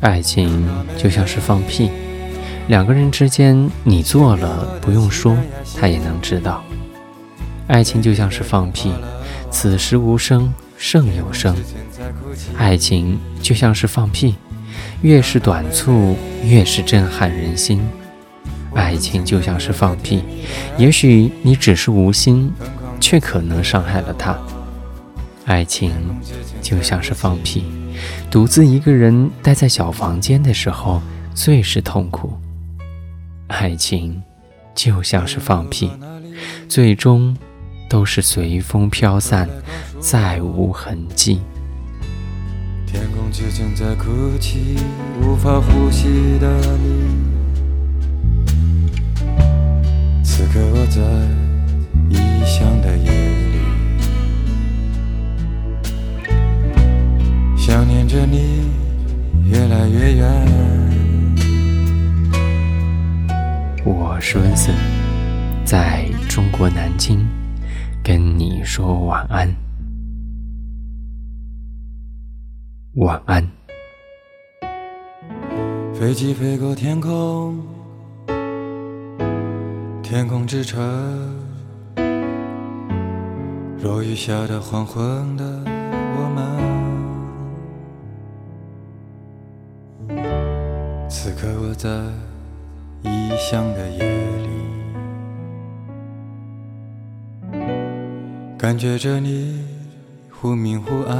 爱情就像是放屁，两个人之间，你做了不用说，他也能知道。爱情就像是放屁，此时无声胜有声。爱情就像是放屁，越是短促，越是震撼人心。爱情就像是放屁，也许你只是无心，却可能伤害了他。爱情就像是放屁。独自一个人待在小房间的时候，最是痛苦。爱情就像是放屁，最终都是随风飘散，再无痕迹。天空之城在哭泣，无法呼吸的你。此刻我在想念着你，越来越远。我是温森，在中国南京，跟你说晚安，晚安。飞机飞过天空，天空之城，落雨下的黄昏的我们。可我在异乡的夜里，感觉着你忽明忽暗。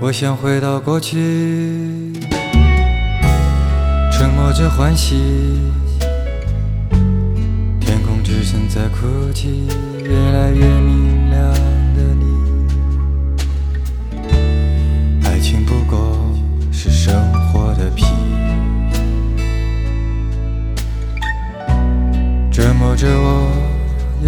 我想回到过去，沉默着欢喜。天空之城在哭泣，越来越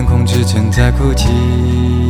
天空之城在哭泣。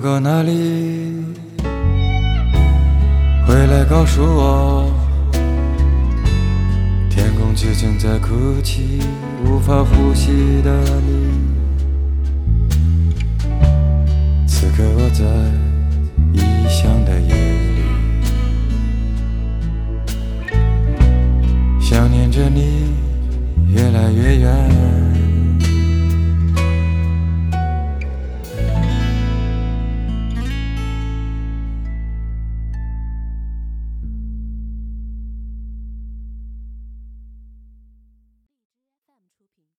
过那里，回来告诉我，天空之城在哭泣，无法呼吸的你。此刻我在异乡的夜里，想念着你，越来越远。